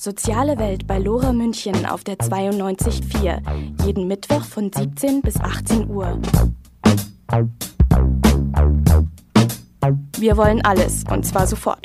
Soziale Welt bei Lora München auf der 92.4. Jeden Mittwoch von 17 bis 18 Uhr. Wir wollen alles und zwar sofort.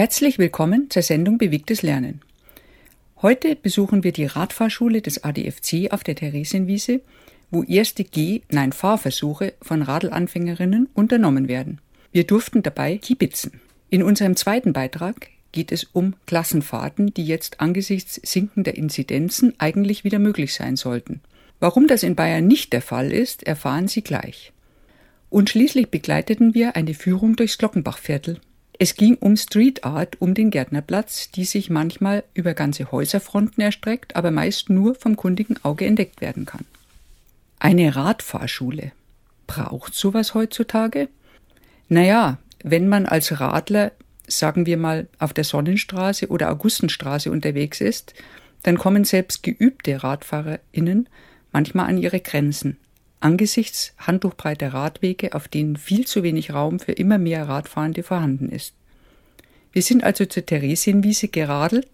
Herzlich willkommen zur Sendung Bewegtes Lernen. Heute besuchen wir die Radfahrschule des ADFC auf der Theresienwiese, wo erste Geh-, nein Fahrversuche von Radlanfängerinnen unternommen werden. Wir durften dabei kibitzen. In unserem zweiten Beitrag geht es um Klassenfahrten, die jetzt angesichts sinkender Inzidenzen eigentlich wieder möglich sein sollten. Warum das in Bayern nicht der Fall ist, erfahren Sie gleich. Und schließlich begleiteten wir eine Führung durchs Glockenbachviertel es ging um Street Art um den Gärtnerplatz, die sich manchmal über ganze Häuserfronten erstreckt, aber meist nur vom kundigen Auge entdeckt werden kann. Eine Radfahrschule. Braucht sowas heutzutage? Naja, wenn man als Radler, sagen wir mal, auf der Sonnenstraße oder Augustenstraße unterwegs ist, dann kommen selbst geübte RadfahrerInnen manchmal an ihre Grenzen angesichts handtuchbreiter Radwege, auf denen viel zu wenig Raum für immer mehr Radfahrende vorhanden ist. Wir sind also zur Theresienwiese geradelt,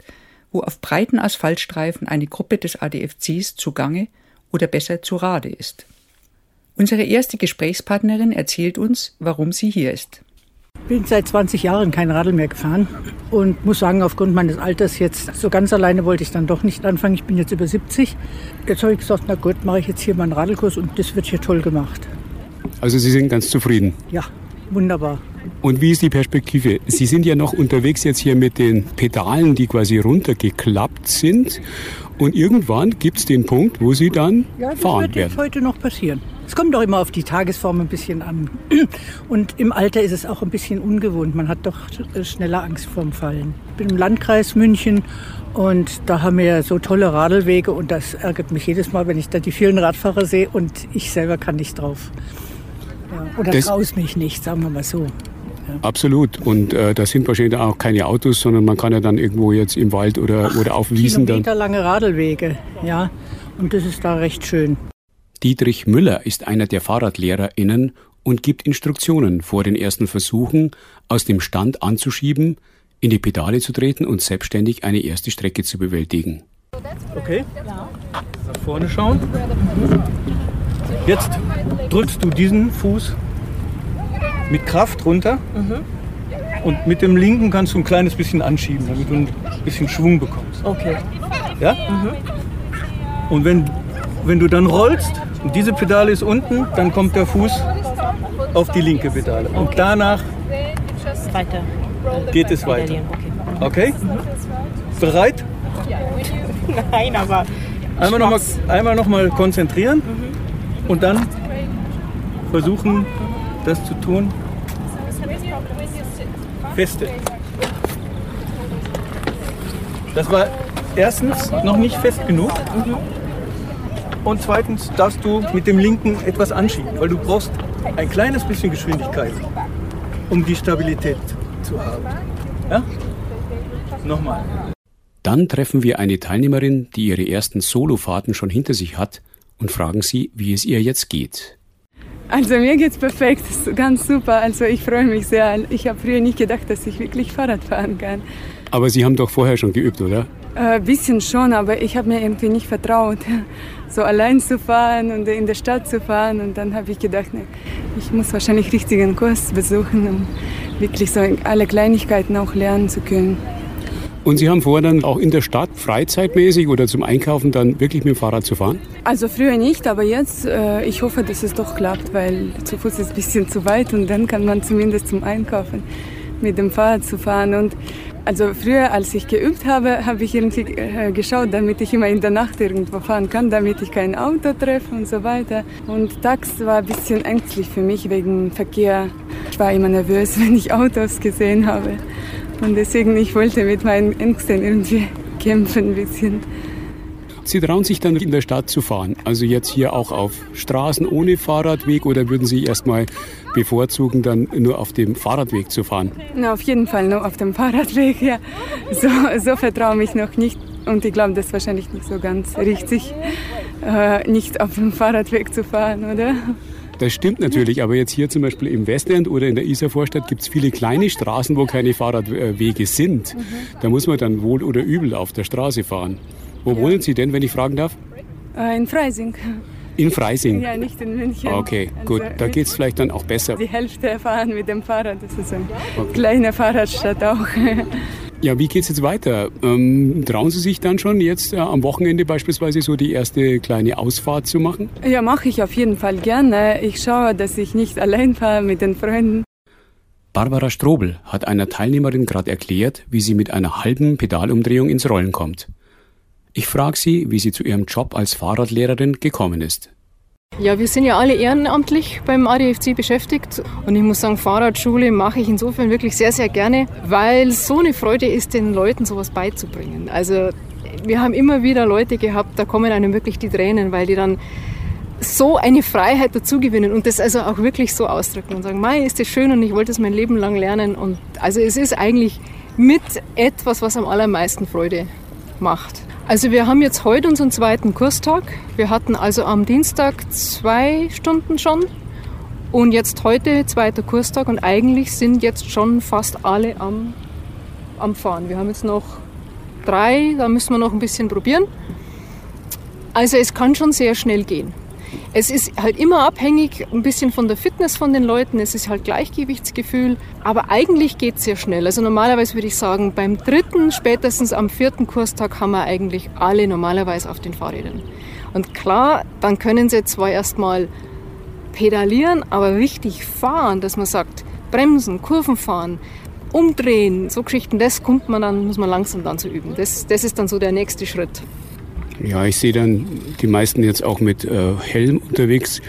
wo auf breiten Asphaltstreifen eine Gruppe des ADFCs zugange oder besser zu Rade ist. Unsere erste Gesprächspartnerin erzählt uns, warum sie hier ist. Ich bin seit 20 Jahren kein Radl mehr gefahren und muss sagen, aufgrund meines Alters jetzt so ganz alleine wollte ich dann doch nicht anfangen. Ich bin jetzt über 70. Jetzt habe ich gesagt, na gut, mache ich jetzt hier meinen Radlkurs und das wird hier toll gemacht. Also Sie sind ganz zufrieden? Ja, wunderbar. Und wie ist die Perspektive? Sie sind ja noch unterwegs jetzt hier mit den Pedalen, die quasi runtergeklappt sind. Und irgendwann gibt es den Punkt, wo Sie dann ja, das fahren wird werden. jetzt heute noch passieren. Es kommt doch immer auf die Tagesform ein bisschen an. Und im Alter ist es auch ein bisschen ungewohnt. Man hat doch schneller Angst vorm Fallen. Ich bin im Landkreis München und da haben wir so tolle Radlwege und das ärgert mich jedes Mal, wenn ich da die vielen Radfahrer sehe und ich selber kann nicht drauf. Ja, oder traue mich nicht, sagen wir mal so. Ja. Absolut. Und äh, da sind wahrscheinlich auch keine Autos, sondern man kann ja dann irgendwo jetzt im Wald oder, Ach, oder auf Wiesen dann. lange Radlwege, ja. Und das ist da recht schön. Dietrich Müller ist einer der FahrradlehrerInnen und gibt Instruktionen vor den ersten Versuchen, aus dem Stand anzuschieben, in die Pedale zu treten und selbstständig eine erste Strecke zu bewältigen. Okay, nach vorne schauen. Jetzt drückst du diesen Fuß mit Kraft runter und mit dem linken kannst du ein kleines bisschen anschieben, damit du ein bisschen Schwung bekommst. Okay. Ja? Mhm. Und wenn, wenn du dann rollst, und diese Pedale ist unten, dann kommt der Fuß auf die linke Pedale. Und okay. danach weiter. geht es weiter. Okay? Mhm. Bereit? Nein, aber. Einmal nochmal einmal noch mal konzentrieren mhm. und dann versuchen, das zu tun. Feste. Das war erstens noch nicht fest genug. Und zweitens darfst du mit dem linken etwas anschieben, weil du brauchst ein kleines bisschen Geschwindigkeit, um die Stabilität zu haben. Ja? Nochmal. Dann treffen wir eine Teilnehmerin, die ihre ersten Solofahrten schon hinter sich hat und fragen sie, wie es ihr jetzt geht. Also mir geht's perfekt, ganz super. Also ich freue mich sehr. Ich habe früher nicht gedacht, dass ich wirklich Fahrrad fahren kann. Aber Sie haben doch vorher schon geübt, oder? Ein äh, bisschen schon, aber ich habe mir irgendwie nicht vertraut, so allein zu fahren und in der Stadt zu fahren. Und dann habe ich gedacht, ne, ich muss wahrscheinlich richtigen Kurs besuchen, um wirklich so alle Kleinigkeiten auch lernen zu können. Und Sie haben vor, dann auch in der Stadt freizeitmäßig oder zum Einkaufen dann wirklich mit dem Fahrrad zu fahren? Also früher nicht, aber jetzt, äh, ich hoffe, dass es doch klappt, weil zu Fuß ist ein bisschen zu weit und dann kann man zumindest zum Einkaufen mit dem Fahrrad zu fahren. Und also früher, als ich geübt habe, habe ich irgendwie äh, geschaut, damit ich immer in der Nacht irgendwo fahren kann, damit ich kein Auto treffe und so weiter. Und tags war ein bisschen ängstlich für mich wegen Verkehr. Ich war immer nervös, wenn ich Autos gesehen habe. Und deswegen, ich wollte mit meinen Ängsten irgendwie kämpfen ein bisschen. Sie trauen sich dann in der Stadt zu fahren, also jetzt hier auch auf Straßen ohne Fahrradweg oder würden Sie erstmal bevorzugen, dann nur auf dem Fahrradweg zu fahren? Na, auf jeden Fall nur auf dem Fahrradweg, ja. So, so vertraue ich noch nicht und ich glaube, das ist wahrscheinlich nicht so ganz richtig, äh, nicht auf dem Fahrradweg zu fahren, oder? Das stimmt natürlich, aber jetzt hier zum Beispiel im Westend oder in der Isarvorstadt gibt es viele kleine Straßen, wo keine Fahrradwege sind. Mhm. Da muss man dann wohl oder übel auf der Straße fahren. Wo wohnen Sie denn, wenn ich fragen darf? Äh, in Freising. In Freising? Ja, nicht in München. Okay, also gut. Da geht es vielleicht dann auch besser. Die Hälfte fahren mit dem Fahrrad. Das ist eine okay. kleine Fahrradstadt auch. Ja, wie geht es jetzt weiter? Ähm, trauen Sie sich dann schon jetzt äh, am Wochenende beispielsweise so die erste kleine Ausfahrt zu machen? Ja, mache ich auf jeden Fall gerne. Ich schaue, dass ich nicht allein fahre mit den Freunden. Barbara Strobel hat einer Teilnehmerin gerade erklärt, wie sie mit einer halben Pedalumdrehung ins Rollen kommt. Ich frage sie, wie sie zu ihrem Job als Fahrradlehrerin gekommen ist. Ja, wir sind ja alle ehrenamtlich beim ADFC beschäftigt und ich muss sagen, Fahrradschule mache ich insofern wirklich sehr, sehr gerne, weil so eine Freude ist, den Leuten sowas beizubringen. Also wir haben immer wieder Leute gehabt, da kommen einem wirklich die Tränen, weil die dann so eine Freiheit dazugewinnen und das also auch wirklich so ausdrücken und sagen, Mai, ist das schön und ich wollte es mein Leben lang lernen und also es ist eigentlich mit etwas, was am allermeisten Freude macht. Also wir haben jetzt heute unseren zweiten Kurstag. Wir hatten also am Dienstag zwei Stunden schon und jetzt heute zweiter Kurstag und eigentlich sind jetzt schon fast alle am, am Fahren. Wir haben jetzt noch drei, da müssen wir noch ein bisschen probieren. Also es kann schon sehr schnell gehen. Es ist halt immer abhängig ein bisschen von der Fitness von den Leuten. Es ist halt Gleichgewichtsgefühl. Aber eigentlich geht es sehr schnell. Also normalerweise würde ich sagen, beim dritten, spätestens am vierten Kurstag haben wir eigentlich alle normalerweise auf den Fahrrädern. Und klar, dann können sie zwar erstmal pedalieren, aber richtig fahren, dass man sagt, bremsen, Kurven fahren, umdrehen, so Geschichten, das kommt man dann, muss man langsam dann zu üben. Das, das ist dann so der nächste Schritt. Ja, ich sehe dann die meisten jetzt auch mit äh, Helm unterwegs.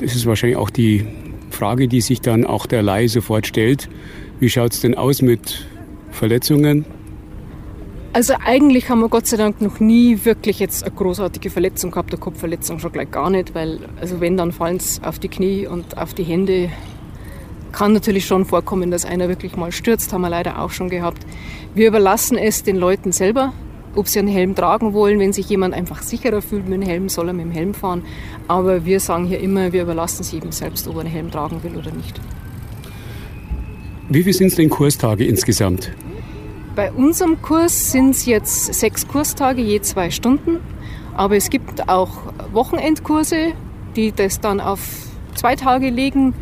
Das ist wahrscheinlich auch die Frage, die sich dann auch der Laie sofort stellt. Wie schaut es denn aus mit Verletzungen? Also eigentlich haben wir Gott sei Dank noch nie wirklich jetzt eine großartige Verletzung gehabt, eine Kopfverletzung schon gleich gar nicht, weil also wenn, dann fallen es auf die Knie und auf die Hände. Kann natürlich schon vorkommen, dass einer wirklich mal stürzt, haben wir leider auch schon gehabt. Wir überlassen es den Leuten selber, ob sie einen Helm tragen wollen. Wenn sich jemand einfach sicherer fühlt mit dem Helm, soll er mit dem Helm fahren. Aber wir sagen hier immer, wir überlassen es jedem selbst, ob er einen Helm tragen will oder nicht. Wie viele sind es denn Kurstage insgesamt? Bei unserem Kurs sind es jetzt sechs Kurstage, je zwei Stunden. Aber es gibt auch Wochenendkurse, die das dann auf zwei Tage legen.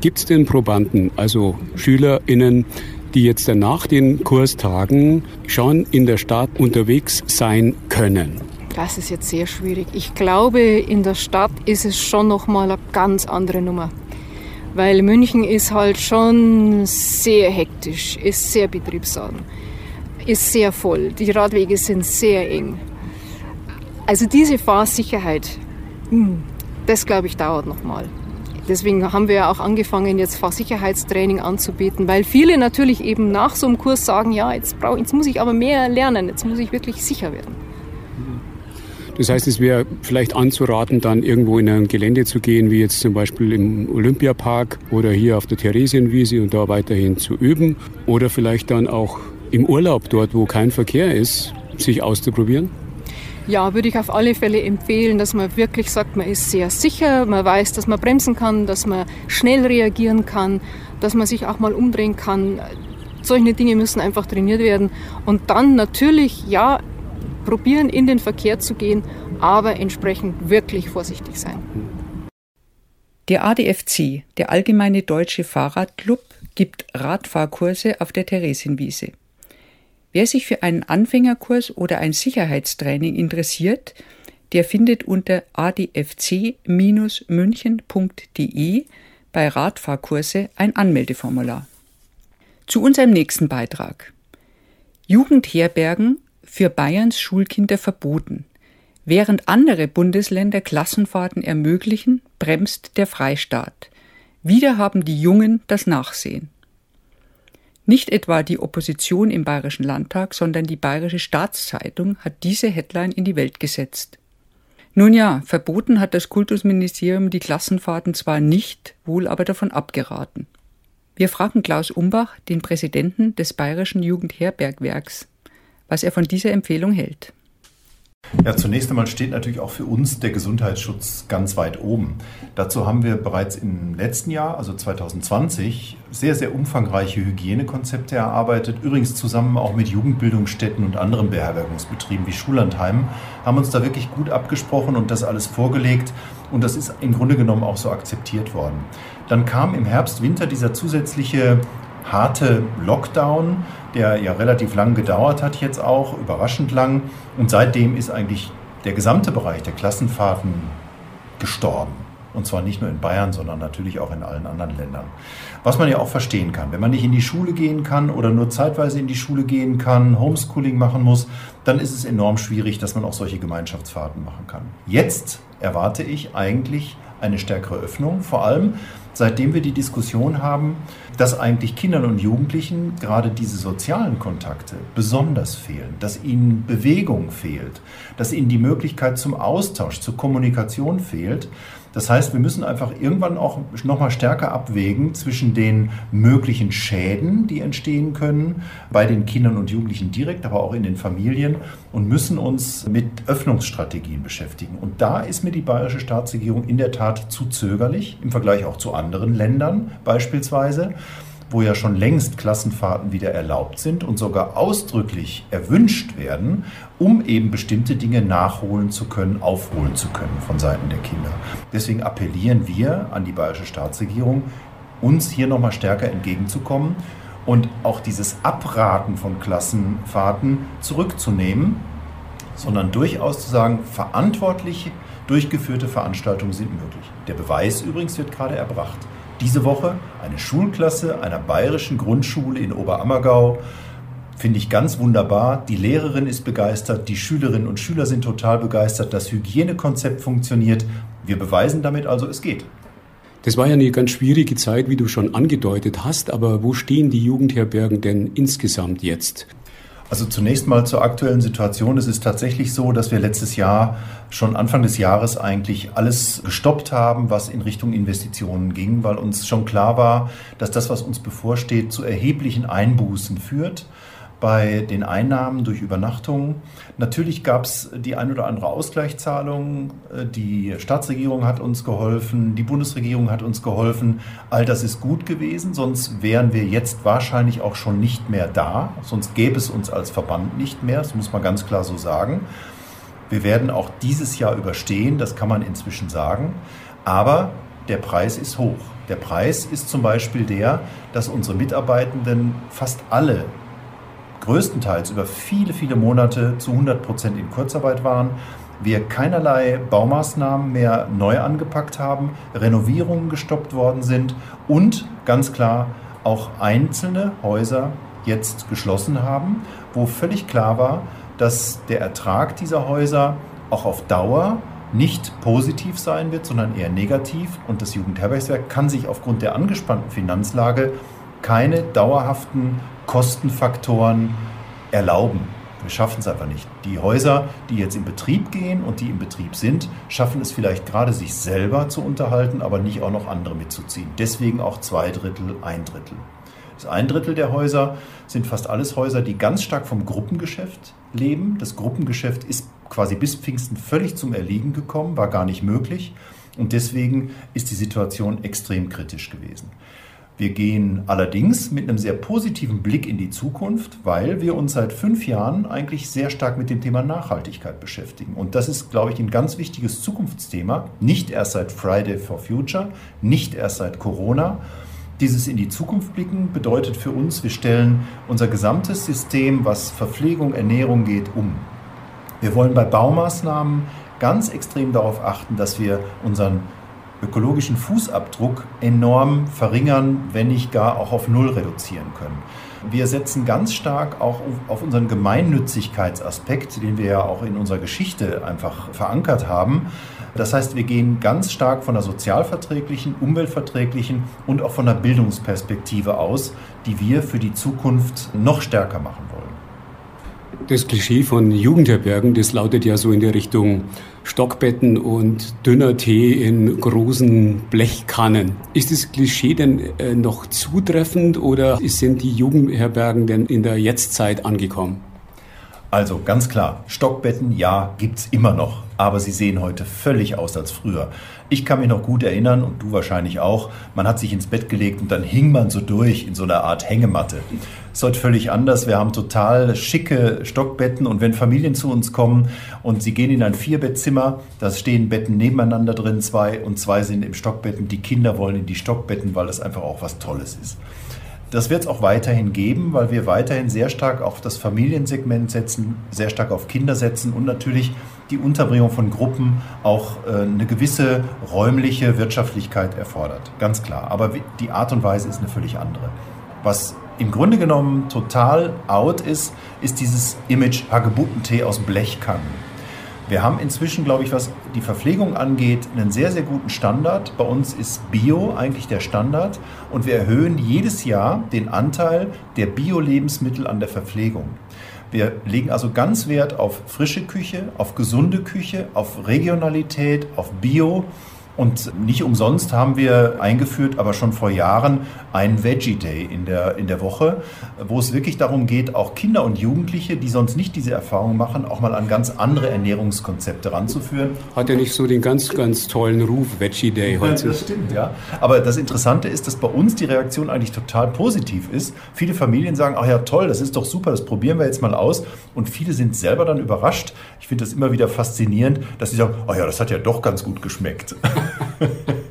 Gibt es denn Probanden, also SchülerInnen, die jetzt nach den Kurstagen schon in der Stadt unterwegs sein können? Das ist jetzt sehr schwierig. Ich glaube, in der Stadt ist es schon noch mal eine ganz andere Nummer. Weil München ist halt schon sehr hektisch, ist sehr betriebsam, ist sehr voll. Die Radwege sind sehr eng. Also diese Fahrsicherheit, hm, das glaube ich dauert noch mal. Deswegen haben wir ja auch angefangen, jetzt Fahrsicherheitstraining anzubieten, weil viele natürlich eben nach so einem Kurs sagen, ja, jetzt, brauch, jetzt muss ich aber mehr lernen, jetzt muss ich wirklich sicher werden. Das heißt, es wäre vielleicht anzuraten, dann irgendwo in ein Gelände zu gehen, wie jetzt zum Beispiel im Olympiapark oder hier auf der Theresienwiese und da weiterhin zu üben. Oder vielleicht dann auch im Urlaub dort, wo kein Verkehr ist, sich auszuprobieren. Ja, würde ich auf alle Fälle empfehlen, dass man wirklich sagt, man ist sehr sicher, man weiß, dass man bremsen kann, dass man schnell reagieren kann, dass man sich auch mal umdrehen kann. Solche Dinge müssen einfach trainiert werden. Und dann natürlich, ja, probieren, in den Verkehr zu gehen, aber entsprechend wirklich vorsichtig sein. Der ADFC, der Allgemeine Deutsche Fahrradclub, gibt Radfahrkurse auf der Theresienwiese. Wer sich für einen Anfängerkurs oder ein Sicherheitstraining interessiert, der findet unter adfc-münchen.de bei Radfahrkurse ein Anmeldeformular. Zu unserem nächsten Beitrag. Jugendherbergen für Bayerns Schulkinder verboten. Während andere Bundesländer Klassenfahrten ermöglichen, bremst der Freistaat. Wieder haben die Jungen das Nachsehen. Nicht etwa die Opposition im Bayerischen Landtag, sondern die Bayerische Staatszeitung hat diese Headline in die Welt gesetzt. Nun ja, verboten hat das Kultusministerium die Klassenfahrten zwar nicht, wohl aber davon abgeraten. Wir fragen Klaus Umbach, den Präsidenten des Bayerischen Jugendherbergwerks, was er von dieser Empfehlung hält. Ja, zunächst einmal steht natürlich auch für uns der Gesundheitsschutz ganz weit oben. Dazu haben wir bereits im letzten Jahr, also 2020, sehr, sehr umfangreiche Hygienekonzepte erarbeitet. Übrigens zusammen auch mit Jugendbildungsstätten und anderen Beherbergungsbetrieben wie Schullandheimen, haben uns da wirklich gut abgesprochen und das alles vorgelegt. Und das ist im Grunde genommen auch so akzeptiert worden. Dann kam im Herbst, Winter dieser zusätzliche harte Lockdown, der ja relativ lang gedauert hat jetzt auch, überraschend lang. Und seitdem ist eigentlich der gesamte Bereich der Klassenfahrten gestorben. Und zwar nicht nur in Bayern, sondern natürlich auch in allen anderen Ländern. Was man ja auch verstehen kann. Wenn man nicht in die Schule gehen kann oder nur zeitweise in die Schule gehen kann, Homeschooling machen muss, dann ist es enorm schwierig, dass man auch solche Gemeinschaftsfahrten machen kann. Jetzt erwarte ich eigentlich eine stärkere Öffnung, vor allem seitdem wir die Diskussion haben, dass eigentlich Kindern und Jugendlichen gerade diese sozialen Kontakte besonders fehlen, dass ihnen Bewegung fehlt, dass ihnen die Möglichkeit zum Austausch, zur Kommunikation fehlt. Das heißt, wir müssen einfach irgendwann auch noch mal stärker abwägen zwischen den möglichen Schäden, die entstehen können bei den Kindern und Jugendlichen direkt, aber auch in den Familien und müssen uns mit Öffnungsstrategien beschäftigen. Und da ist mir die bayerische Staatsregierung in der Tat zu zögerlich im Vergleich auch zu anderen Ländern beispielsweise wo ja schon längst Klassenfahrten wieder erlaubt sind und sogar ausdrücklich erwünscht werden, um eben bestimmte Dinge nachholen zu können, aufholen zu können von Seiten der Kinder. Deswegen appellieren wir an die bayerische Staatsregierung, uns hier nochmal stärker entgegenzukommen und auch dieses Abraten von Klassenfahrten zurückzunehmen, sondern durchaus zu sagen, verantwortlich durchgeführte Veranstaltungen sind möglich. Der Beweis übrigens wird gerade erbracht. Diese Woche eine Schulklasse einer bayerischen Grundschule in Oberammergau. Finde ich ganz wunderbar. Die Lehrerin ist begeistert, die Schülerinnen und Schüler sind total begeistert, das Hygienekonzept funktioniert. Wir beweisen damit also, es geht. Das war ja eine ganz schwierige Zeit, wie du schon angedeutet hast, aber wo stehen die Jugendherbergen denn insgesamt jetzt? Also zunächst mal zur aktuellen Situation. Es ist tatsächlich so, dass wir letztes Jahr schon Anfang des Jahres eigentlich alles gestoppt haben, was in Richtung Investitionen ging, weil uns schon klar war, dass das, was uns bevorsteht, zu erheblichen Einbußen führt bei den Einnahmen durch Übernachtungen. Natürlich gab es die ein oder andere Ausgleichszahlung. Die Staatsregierung hat uns geholfen, die Bundesregierung hat uns geholfen. All das ist gut gewesen, sonst wären wir jetzt wahrscheinlich auch schon nicht mehr da. Sonst gäbe es uns als Verband nicht mehr, das muss man ganz klar so sagen. Wir werden auch dieses Jahr überstehen, das kann man inzwischen sagen. Aber der Preis ist hoch. Der Preis ist zum Beispiel der, dass unsere Mitarbeitenden fast alle größtenteils über viele, viele Monate zu 100 Prozent in Kurzarbeit waren, wir keinerlei Baumaßnahmen mehr neu angepackt haben, Renovierungen gestoppt worden sind und ganz klar auch einzelne Häuser jetzt geschlossen haben, wo völlig klar war, dass der Ertrag dieser Häuser auch auf Dauer nicht positiv sein wird, sondern eher negativ. Und das Jugendherbergswerk kann sich aufgrund der angespannten Finanzlage keine dauerhaften Kostenfaktoren erlauben. Wir schaffen es einfach nicht. Die Häuser, die jetzt in Betrieb gehen und die im Betrieb sind, schaffen es vielleicht gerade, sich selber zu unterhalten, aber nicht auch noch andere mitzuziehen. Deswegen auch zwei Drittel, ein Drittel. Das ein Drittel der Häuser sind fast alles Häuser, die ganz stark vom Gruppengeschäft leben. Das Gruppengeschäft ist quasi bis Pfingsten völlig zum Erliegen gekommen, war gar nicht möglich. Und deswegen ist die Situation extrem kritisch gewesen. Wir gehen allerdings mit einem sehr positiven Blick in die Zukunft, weil wir uns seit fünf Jahren eigentlich sehr stark mit dem Thema Nachhaltigkeit beschäftigen. Und das ist, glaube ich, ein ganz wichtiges Zukunftsthema. Nicht erst seit Friday for Future, nicht erst seit Corona. Dieses in die Zukunft blicken bedeutet für uns, wir stellen unser gesamtes System, was Verpflegung, Ernährung geht, um. Wir wollen bei Baumaßnahmen ganz extrem darauf achten, dass wir unseren ökologischen Fußabdruck enorm verringern, wenn nicht gar auch auf Null reduzieren können. Wir setzen ganz stark auch auf unseren Gemeinnützigkeitsaspekt, den wir ja auch in unserer Geschichte einfach verankert haben. Das heißt, wir gehen ganz stark von der sozialverträglichen, umweltverträglichen und auch von der Bildungsperspektive aus, die wir für die Zukunft noch stärker machen wollen. Das Klischee von Jugendherbergen, das lautet ja so in der Richtung Stockbetten und dünner Tee in großen Blechkannen. Ist das Klischee denn äh, noch zutreffend oder sind die Jugendherbergen denn in der Jetztzeit angekommen? Also ganz klar, Stockbetten, ja, gibt's immer noch, aber sie sehen heute völlig aus als früher. Ich kann mich noch gut erinnern und du wahrscheinlich auch, man hat sich ins Bett gelegt und dann hing man so durch in so einer Art Hängematte. Ist heute völlig anders. Wir haben total schicke Stockbetten und wenn Familien zu uns kommen und sie gehen in ein Vierbettzimmer, da stehen Betten nebeneinander drin, zwei und zwei sind im Stockbetten. Die Kinder wollen in die Stockbetten, weil das einfach auch was Tolles ist. Das wird es auch weiterhin geben, weil wir weiterhin sehr stark auf das Familiensegment setzen, sehr stark auf Kinder setzen und natürlich die Unterbringung von Gruppen auch äh, eine gewisse räumliche Wirtschaftlichkeit erfordert. Ganz klar. Aber die Art und Weise ist eine völlig andere. Was im Grunde genommen total out ist, ist dieses Image Hagebuttentee aus Blechkannen. Wir haben inzwischen, glaube ich, was die Verpflegung angeht, einen sehr, sehr guten Standard. Bei uns ist Bio eigentlich der Standard und wir erhöhen jedes Jahr den Anteil der Bio-Lebensmittel an der Verpflegung. Wir legen also ganz Wert auf frische Küche, auf gesunde Küche, auf Regionalität, auf Bio und nicht umsonst haben wir eingeführt, aber schon vor Jahren, einen Veggie Day in der, in der Woche, wo es wirklich darum geht, auch Kinder und Jugendliche, die sonst nicht diese Erfahrung machen, auch mal an ganz andere Ernährungskonzepte ranzuführen. Hat ja nicht so den ganz, ganz tollen Ruf, Veggie Day heute. Das stimmt, ja. Aber das Interessante ist, dass bei uns die Reaktion eigentlich total positiv ist. Viele Familien sagen, ach ja, toll, das ist doch super, das probieren wir jetzt mal aus. Und viele sind selber dann überrascht. Ich finde das immer wieder faszinierend, dass sie sagen, ach ja, das hat ja doch ganz gut geschmeckt.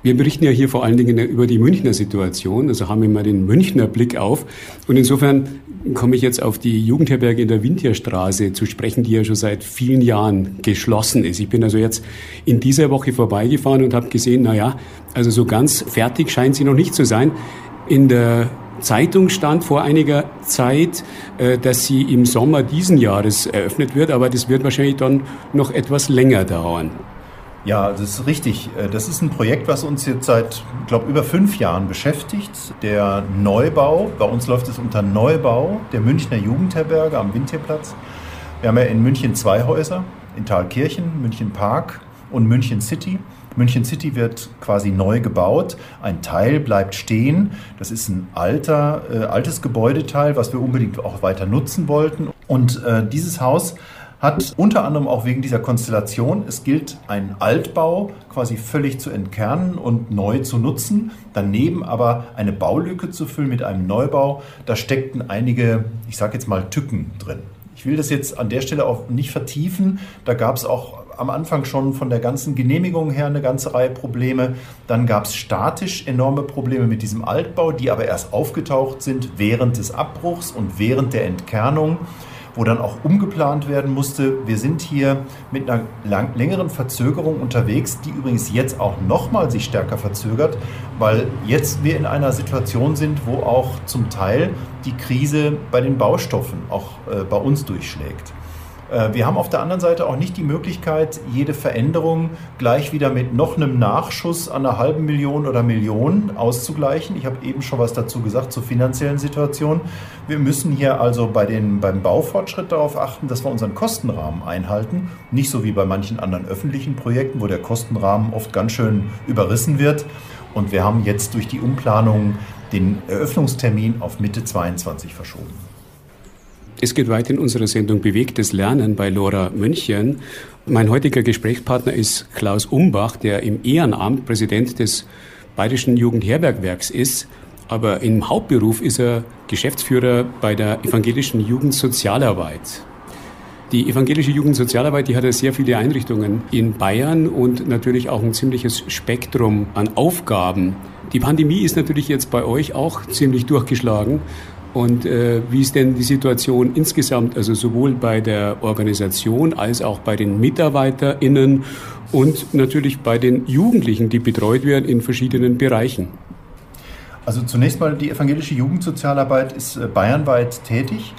Wir berichten ja hier vor allen Dingen über die Münchner Situation, also haben wir mal den Münchner Blick auf. Und insofern komme ich jetzt auf die Jugendherberge in der Winterstraße zu sprechen, die ja schon seit vielen Jahren geschlossen ist. Ich bin also jetzt in dieser Woche vorbeigefahren und habe gesehen, na ja, also so ganz fertig scheint sie noch nicht zu sein. In der Zeitung stand vor einiger Zeit, äh, dass sie im Sommer diesen Jahres eröffnet wird, aber das wird wahrscheinlich dann noch etwas länger dauern. Ja, das ist richtig. Äh, das ist ein Projekt, was uns jetzt seit, ich glaube, über fünf Jahren beschäftigt. Der Neubau, bei uns läuft es unter Neubau der Münchner Jugendherberge am Windtierplatz. Wir haben ja in München zwei Häuser, in Thalkirchen, München Park und München City. München City wird quasi neu gebaut. Ein Teil bleibt stehen. Das ist ein alter, äh, altes Gebäudeteil, was wir unbedingt auch weiter nutzen wollten. Und äh, dieses Haus hat unter anderem auch wegen dieser Konstellation, es gilt, einen Altbau quasi völlig zu entkernen und neu zu nutzen, daneben aber eine Baulücke zu füllen mit einem Neubau. Da steckten einige, ich sage jetzt mal, Tücken drin. Ich will das jetzt an der Stelle auch nicht vertiefen. Da gab es auch am Anfang schon von der ganzen Genehmigung her eine ganze Reihe Probleme. Dann gab es statisch enorme Probleme mit diesem Altbau, die aber erst aufgetaucht sind während des Abbruchs und während der Entkernung wo dann auch umgeplant werden musste. Wir sind hier mit einer lang, längeren Verzögerung unterwegs, die übrigens jetzt auch nochmal sich stärker verzögert, weil jetzt wir in einer Situation sind, wo auch zum Teil die Krise bei den Baustoffen auch äh, bei uns durchschlägt. Äh, wir haben auf der anderen Seite auch nicht die Möglichkeit, jede Veränderung gleich wieder mit noch einem Nachschuss an einer halben Million oder Million auszugleichen. Ich habe eben schon was dazu gesagt zur finanziellen Situation. Wir müssen hier also bei den, beim Baufortschritt darauf achten, dass wir unseren Kostenrahmen einhalten. Nicht so wie bei manchen anderen öffentlichen Projekten, wo der Kostenrahmen oft ganz schön überrissen wird. Und wir haben jetzt durch die Umplanung den Eröffnungstermin auf Mitte 22 verschoben. Es geht weiter in unserer Sendung Bewegtes Lernen bei Lora München. Mein heutiger Gesprächspartner ist Klaus Umbach, der im Ehrenamt Präsident des Bayerischen Jugendherbergwerks ist. Aber im Hauptberuf ist er Geschäftsführer bei der evangelischen Jugendsozialarbeit. Die evangelische Jugendsozialarbeit, die hat ja sehr viele Einrichtungen in Bayern und natürlich auch ein ziemliches Spektrum an Aufgaben. Die Pandemie ist natürlich jetzt bei euch auch ziemlich durchgeschlagen. Und äh, wie ist denn die Situation insgesamt, also sowohl bei der Organisation als auch bei den MitarbeiterInnen und natürlich bei den Jugendlichen, die betreut werden in verschiedenen Bereichen? Also zunächst mal, die evangelische Jugendsozialarbeit ist äh, bayernweit tätig.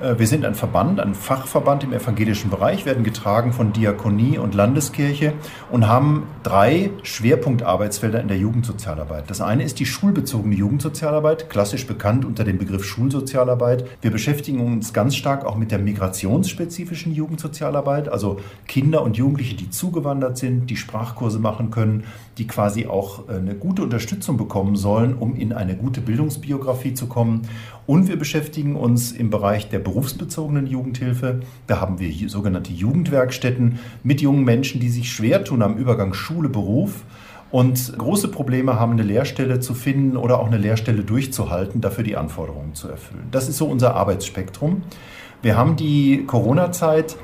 Äh, wir sind ein Verband, ein Fachverband im evangelischen Bereich, werden getragen von Diakonie und Landeskirche und haben drei Schwerpunktarbeitsfelder in der Jugendsozialarbeit. Das eine ist die schulbezogene Jugendsozialarbeit, klassisch bekannt unter dem Begriff Schulsozialarbeit. Wir beschäftigen uns ganz stark auch mit der migrationsspezifischen Jugendsozialarbeit, also Kinder und Jugendliche, die zugewandert sind, die Sprachkurse machen können, die quasi auch äh, eine gute Unterstützung bekommen sollen, um in eine gute Bildungsbiografie zu kommen. Und wir beschäftigen uns im Bereich der berufsbezogenen Jugendhilfe. Da haben wir sogenannte Jugendwerkstätten mit jungen Menschen, die sich schwer tun am Übergang Schule-Beruf und große Probleme haben, eine Lehrstelle zu finden oder auch eine Lehrstelle durchzuhalten, dafür die Anforderungen zu erfüllen. Das ist so unser Arbeitsspektrum. Wir haben die Corona-Zeit,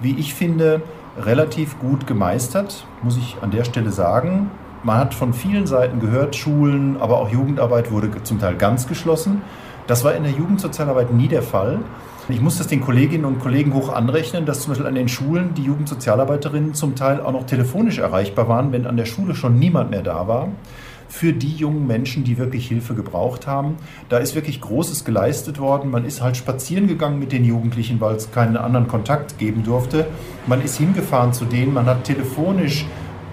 wie ich finde, relativ gut gemeistert, muss ich an der Stelle sagen. Man hat von vielen Seiten gehört, Schulen, aber auch Jugendarbeit wurde zum Teil ganz geschlossen. Das war in der Jugendsozialarbeit nie der Fall. Ich muss das den Kolleginnen und Kollegen hoch anrechnen, dass zum Beispiel an den Schulen die Jugendsozialarbeiterinnen zum Teil auch noch telefonisch erreichbar waren, wenn an der Schule schon niemand mehr da war. Für die jungen Menschen, die wirklich Hilfe gebraucht haben. Da ist wirklich Großes geleistet worden. Man ist halt spazieren gegangen mit den Jugendlichen, weil es keinen anderen Kontakt geben durfte. Man ist hingefahren zu denen, man hat telefonisch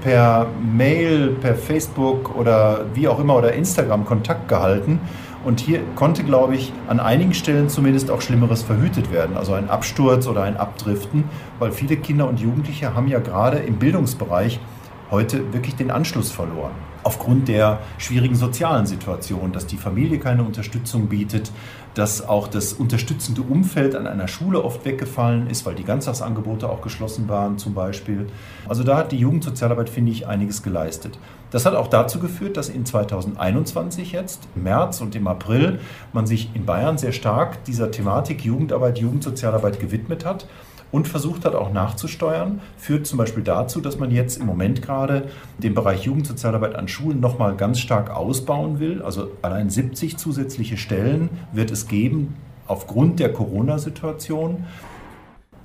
per Mail, per Facebook oder wie auch immer oder Instagram Kontakt gehalten. Und hier konnte, glaube ich, an einigen Stellen zumindest auch Schlimmeres verhütet werden, also ein Absturz oder ein Abdriften, weil viele Kinder und Jugendliche haben ja gerade im Bildungsbereich heute wirklich den Anschluss verloren. Aufgrund der schwierigen sozialen Situation, dass die Familie keine Unterstützung bietet, dass auch das unterstützende Umfeld an einer Schule oft weggefallen ist, weil die Ganztagsangebote auch geschlossen waren zum Beispiel. Also da hat die Jugendsozialarbeit, finde ich, einiges geleistet. Das hat auch dazu geführt, dass in 2021 jetzt, im März und im April, man sich in Bayern sehr stark dieser Thematik Jugendarbeit, Jugendsozialarbeit gewidmet hat und versucht hat auch nachzusteuern, führt zum Beispiel dazu, dass man jetzt im Moment gerade den Bereich Jugendsozialarbeit an Schulen nochmal ganz stark ausbauen will. Also allein 70 zusätzliche Stellen wird es geben aufgrund der Corona-Situation.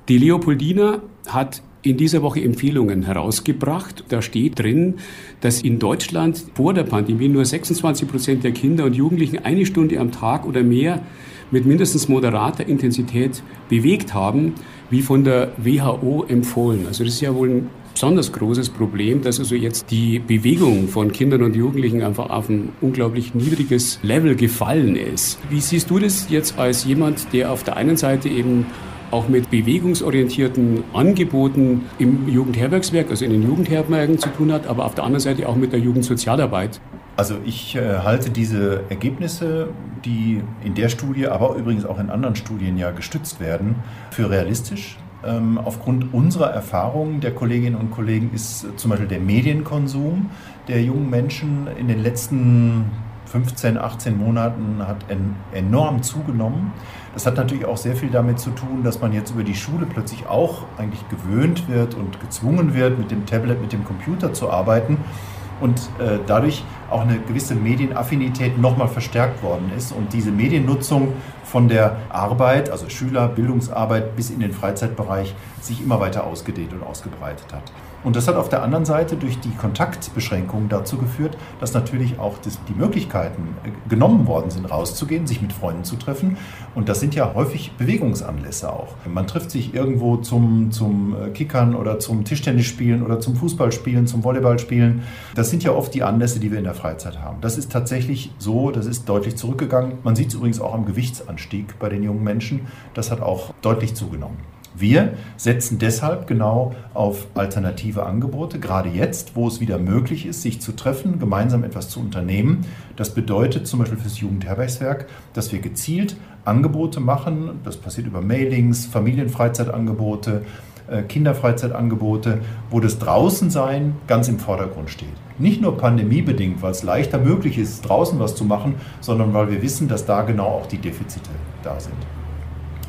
Die Leopoldina hat in dieser Woche Empfehlungen herausgebracht. Da steht drin, dass in Deutschland vor der Pandemie nur 26 Prozent der Kinder und Jugendlichen eine Stunde am Tag oder mehr mit mindestens moderater Intensität bewegt haben, wie von der WHO empfohlen. Also das ist ja wohl ein besonders großes Problem, dass also jetzt die Bewegung von Kindern und Jugendlichen einfach auf ein unglaublich niedriges Level gefallen ist. Wie siehst du das jetzt als jemand, der auf der einen Seite eben auch mit bewegungsorientierten Angeboten im Jugendherbergswerk, also in den Jugendherbergen zu tun hat, aber auf der anderen Seite auch mit der Jugendsozialarbeit? Also ich äh, halte diese Ergebnisse, die in der Studie, aber übrigens auch in anderen Studien ja gestützt werden, für realistisch. Ähm, aufgrund unserer Erfahrungen der Kolleginnen und Kollegen ist zum Beispiel der Medienkonsum der jungen Menschen in den letzten 15, 18 Monaten hat en enorm zugenommen. Das hat natürlich auch sehr viel damit zu tun, dass man jetzt über die Schule plötzlich auch eigentlich gewöhnt wird und gezwungen wird, mit dem Tablet, mit dem Computer zu arbeiten und äh, dadurch auch eine gewisse Medienaffinität nochmal verstärkt worden ist und diese Mediennutzung von der Arbeit, also Schüler, Bildungsarbeit bis in den Freizeitbereich sich immer weiter ausgedehnt und ausgebreitet hat. Und das hat auf der anderen Seite durch die Kontaktbeschränkungen dazu geführt, dass natürlich auch das, die Möglichkeiten äh, genommen worden sind, rauszugehen, sich mit Freunden zu treffen. Und das sind ja häufig Bewegungsanlässe auch. Man trifft sich irgendwo zum, zum äh, Kickern oder zum Tischtennisspielen oder zum Fußballspielen, zum Volleyballspielen. Das sind ja oft die Anlässe, die wir in der Freizeit haben. Das ist tatsächlich so, das ist deutlich zurückgegangen. Man sieht es übrigens auch am Gewichtsanstieg bei den jungen Menschen. Das hat auch deutlich zugenommen. Wir setzen deshalb genau auf alternative Angebote, gerade jetzt, wo es wieder möglich ist, sich zu treffen, gemeinsam etwas zu unternehmen. Das bedeutet zum Beispiel fürs Jugendherbergswerk, dass wir gezielt Angebote machen. Das passiert über Mailings, Familienfreizeitangebote, äh, Kinderfreizeitangebote, wo das Draußensein ganz im Vordergrund steht. Nicht nur pandemiebedingt, weil es leichter möglich ist, draußen was zu machen, sondern weil wir wissen, dass da genau auch die Defizite da sind.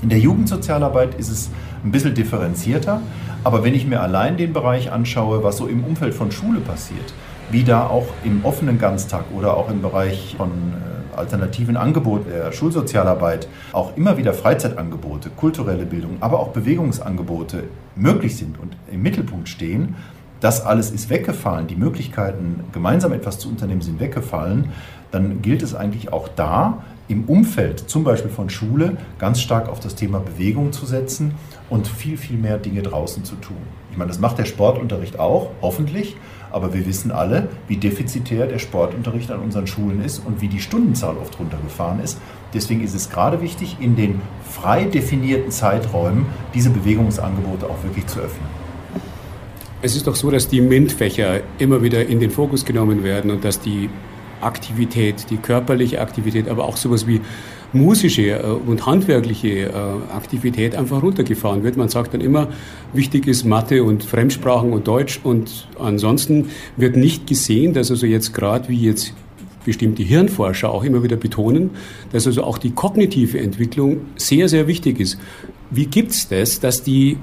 In der Jugendsozialarbeit ist es ein bisschen differenzierter, aber wenn ich mir allein den Bereich anschaue, was so im Umfeld von Schule passiert, wie da auch im offenen Ganztag oder auch im Bereich von äh, alternativen Angeboten der Schulsozialarbeit auch immer wieder Freizeitangebote, kulturelle Bildung, aber auch Bewegungsangebote möglich sind und im Mittelpunkt stehen. Das alles ist weggefallen, die Möglichkeiten, gemeinsam etwas zu unternehmen, sind weggefallen. Dann gilt es eigentlich auch da, im Umfeld, zum Beispiel von Schule, ganz stark auf das Thema Bewegung zu setzen und viel, viel mehr Dinge draußen zu tun. Ich meine, das macht der Sportunterricht auch, hoffentlich, aber wir wissen alle, wie defizitär der Sportunterricht an unseren Schulen ist und wie die Stundenzahl oft runtergefahren ist. Deswegen ist es gerade wichtig, in den frei definierten Zeiträumen diese Bewegungsangebote auch wirklich zu öffnen. Es ist doch so, dass die MINT-Fächer immer wieder in den Fokus genommen werden und dass die Aktivität, die körperliche Aktivität, aber auch sowas wie musische äh, und handwerkliche äh, Aktivität einfach runtergefahren wird. Man sagt dann immer, wichtig ist Mathe und Fremdsprachen und Deutsch und ansonsten wird nicht gesehen, dass also jetzt gerade wie jetzt bestimmte Hirnforscher auch immer wieder betonen, dass also auch die kognitive Entwicklung sehr, sehr wichtig ist. Wie gibt es das, dass die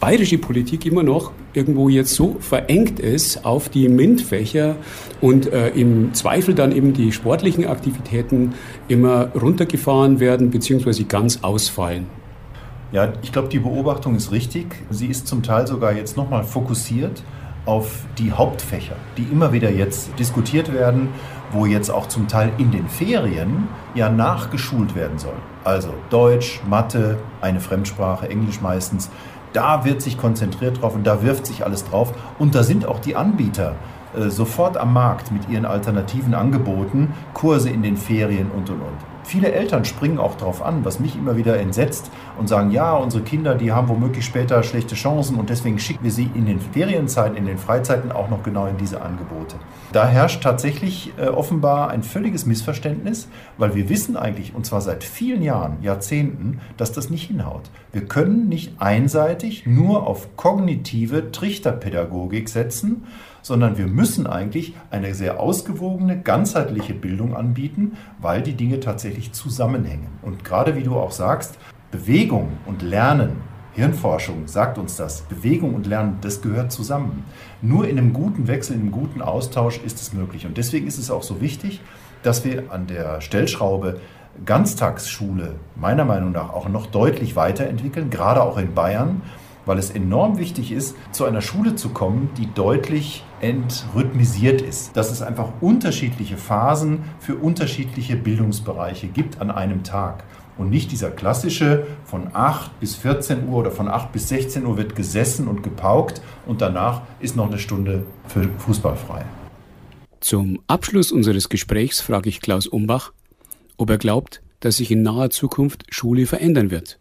bayerische Politik immer noch irgendwo jetzt so verengt ist auf die MINT-Fächer und äh, im Zweifel dann eben die sportlichen Aktivitäten immer runtergefahren werden bzw. ganz ausfallen. Ja, ich glaube, die Beobachtung ist richtig. Sie ist zum Teil sogar jetzt nochmal fokussiert auf die Hauptfächer, die immer wieder jetzt diskutiert werden, wo jetzt auch zum Teil in den Ferien ja nachgeschult werden soll. Also Deutsch, Mathe, eine Fremdsprache, Englisch meistens da wird sich konzentriert drauf und da wirft sich alles drauf. Und da sind auch die Anbieter äh, sofort am Markt mit ihren alternativen Angeboten, Kurse in den Ferien und und und. Viele Eltern springen auch darauf an, was mich immer wieder entsetzt und sagen, ja, unsere Kinder, die haben womöglich später schlechte Chancen und deswegen schicken wir sie in den Ferienzeiten, in den Freizeiten auch noch genau in diese Angebote. Da herrscht tatsächlich äh, offenbar ein völliges Missverständnis, weil wir wissen eigentlich, und zwar seit vielen Jahren, Jahrzehnten, dass das nicht hinhaut. Wir können nicht einseitig nur auf kognitive Trichterpädagogik setzen, sondern wir müssen eigentlich eine sehr ausgewogene, ganzheitliche Bildung anbieten, weil die Dinge tatsächlich zusammenhängen. Und gerade wie du auch sagst, Bewegung und Lernen, Hirnforschung sagt uns das, Bewegung und Lernen, das gehört zusammen. Nur in einem guten Wechsel, in einem guten Austausch ist es möglich. Und deswegen ist es auch so wichtig, dass wir an der Stellschraube Ganztagsschule meiner Meinung nach auch noch deutlich weiterentwickeln, gerade auch in Bayern weil es enorm wichtig ist, zu einer Schule zu kommen, die deutlich entrhythmisiert ist. Dass es einfach unterschiedliche Phasen für unterschiedliche Bildungsbereiche gibt an einem Tag. Und nicht dieser klassische von 8 bis 14 Uhr oder von 8 bis 16 Uhr wird gesessen und gepaukt und danach ist noch eine Stunde für Fußball frei. Zum Abschluss unseres Gesprächs frage ich Klaus Umbach, ob er glaubt, dass sich in naher Zukunft Schule verändern wird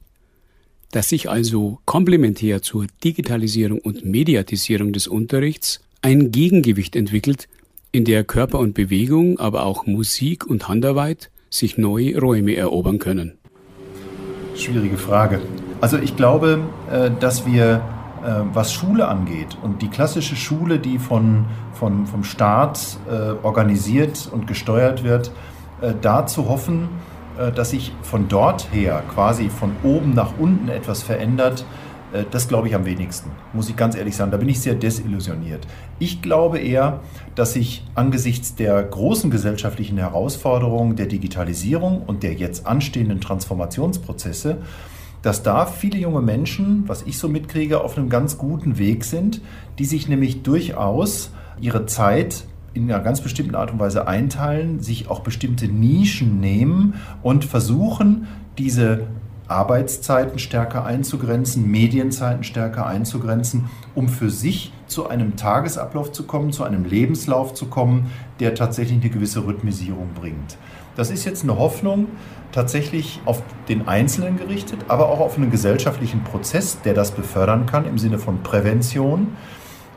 dass sich also komplementär zur Digitalisierung und Mediatisierung des Unterrichts ein Gegengewicht entwickelt, in der Körper und Bewegung, aber auch Musik und Handarbeit sich neue Räume erobern können? Schwierige Frage. Also ich glaube, äh, dass wir, äh, was Schule angeht und die klassische Schule, die von, von, vom Staat äh, organisiert und gesteuert wird, da zu hoffen, dass sich von dort her quasi von oben nach unten etwas verändert, äh, das glaube ich am wenigsten, muss ich ganz ehrlich sagen. Da bin ich sehr desillusioniert. Ich glaube eher, dass sich angesichts der großen gesellschaftlichen Herausforderungen der Digitalisierung und der jetzt anstehenden Transformationsprozesse, dass da viele junge Menschen, was ich so mitkriege, auf einem ganz guten Weg sind, die sich nämlich durchaus ihre Zeit in einer ganz bestimmten Art und Weise einteilen, sich auch bestimmte Nischen nehmen und versuchen, diese Arbeitszeiten stärker einzugrenzen, Medienzeiten stärker einzugrenzen, um für sich zu einem Tagesablauf zu kommen, zu einem Lebenslauf zu kommen, der tatsächlich eine gewisse Rhythmisierung bringt. Das ist jetzt eine Hoffnung, tatsächlich auf den Einzelnen gerichtet, aber auch auf einen gesellschaftlichen Prozess, der das befördern kann im Sinne von Prävention.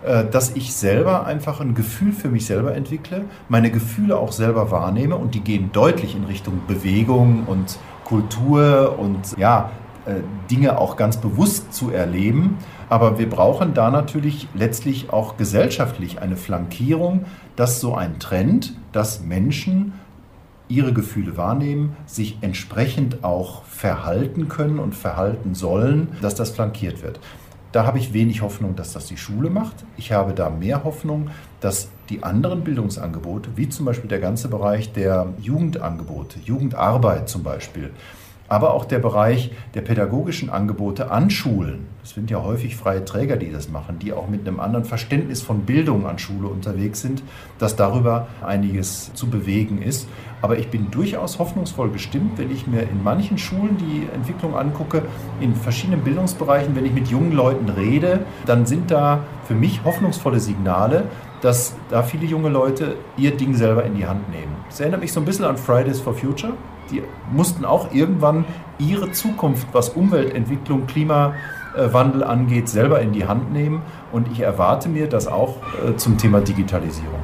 Äh, dass ich selber einfach ein Gefühl für mich selber entwickle, meine Gefühle auch selber wahrnehme und die gehen deutlich in Richtung Bewegung und Kultur und ja, äh, Dinge auch ganz bewusst zu erleben. Aber wir brauchen da natürlich letztlich auch gesellschaftlich eine Flankierung, dass so ein Trend, dass Menschen ihre Gefühle wahrnehmen, sich entsprechend auch verhalten können und verhalten sollen, dass das flankiert wird. Da habe ich wenig Hoffnung, dass das die Schule macht. Ich habe da mehr Hoffnung, dass die anderen Bildungsangebote, wie zum Beispiel der ganze Bereich der Jugendangebote, Jugendarbeit zum Beispiel, aber auch der Bereich der pädagogischen Angebote an Schulen. Es sind ja häufig freie Träger, die das machen, die auch mit einem anderen Verständnis von Bildung an Schule unterwegs sind, dass darüber einiges zu bewegen ist. Aber ich bin durchaus hoffnungsvoll gestimmt, wenn ich mir in manchen Schulen die Entwicklung angucke, in verschiedenen Bildungsbereichen, wenn ich mit jungen Leuten rede, dann sind da für mich hoffnungsvolle Signale, dass da viele junge Leute ihr Ding selber in die Hand nehmen. Es erinnert mich so ein bisschen an Fridays for Future die mussten auch irgendwann ihre Zukunft, was Umweltentwicklung, Klimawandel angeht, selber in die Hand nehmen. Und ich erwarte mir das auch äh, zum Thema Digitalisierung.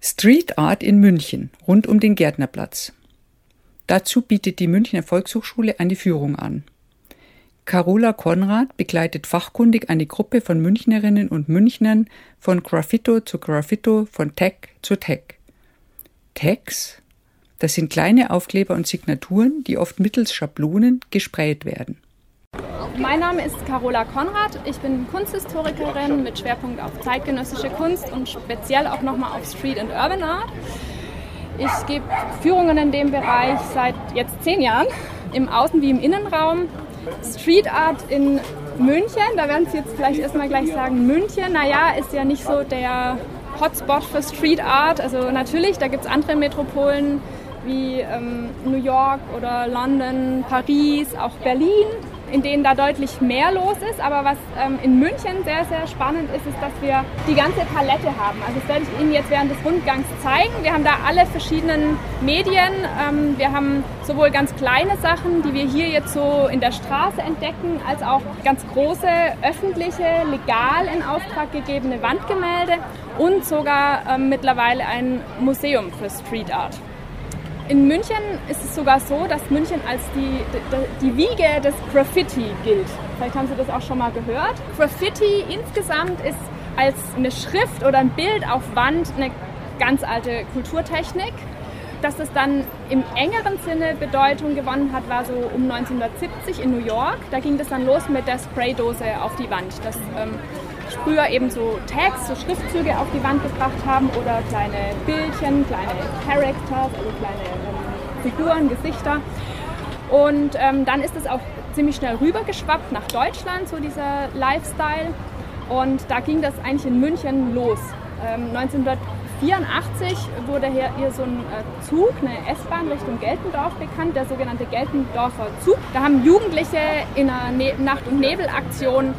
Street Art in München, rund um den Gärtnerplatz. Dazu bietet die Münchner Volkshochschule eine Führung an. Carola Konrad begleitet fachkundig eine Gruppe von Münchnerinnen und Münchnern von Graffito zu Graffito, von Tech zu Tech. Tags das sind kleine Aufkleber und Signaturen, die oft mittels Schablonen gesprayt werden. Mein Name ist Carola Konrad. Ich bin Kunsthistorikerin mit Schwerpunkt auf zeitgenössische Kunst und speziell auch nochmal auf Street and Urban Art. Ich gebe Führungen in dem Bereich seit jetzt zehn Jahren, im Außen- wie im Innenraum. Street Art in München, da werden Sie jetzt vielleicht erstmal gleich sagen, München, naja, ist ja nicht so der Hotspot für Street Art. Also natürlich, da gibt es andere Metropolen, wie ähm, New York oder London, Paris, auch Berlin, in denen da deutlich mehr los ist. Aber was ähm, in München sehr, sehr spannend ist, ist, dass wir die ganze Palette haben. Also das werde ich Ihnen jetzt während des Rundgangs zeigen. Wir haben da alle verschiedenen Medien. Ähm, wir haben sowohl ganz kleine Sachen, die wir hier jetzt so in der Straße entdecken, als auch ganz große öffentliche, legal in Auftrag gegebene Wandgemälde und sogar ähm, mittlerweile ein Museum für Street Art. In München ist es sogar so, dass München als die, die, die, Wiege des Graffiti gilt. Vielleicht haben Sie das auch schon mal gehört. Graffiti insgesamt ist als eine Schrift oder ein Bild auf Wand eine ganz alte Kulturtechnik. Dass es dann im engeren Sinne Bedeutung gewonnen hat, war so um 1970 in New York. Da ging das dann los mit der Spraydose auf die Wand. Das ähm, früher eben so Tags, so Schriftzüge auf die Wand gebracht haben oder kleine Bildchen, kleine Characters, also kleine ähm, Figuren, Gesichter. Und ähm, dann ist es auch ziemlich schnell rübergeschwappt nach Deutschland, so dieser Lifestyle. Und da ging das eigentlich in München los. Ähm, 1984 wurde hier, hier so ein äh, Zug, eine S-Bahn Richtung Geltendorf bekannt, der sogenannte Geltendorfer Zug. Da haben Jugendliche in einer ne Nacht- und Nebelaktion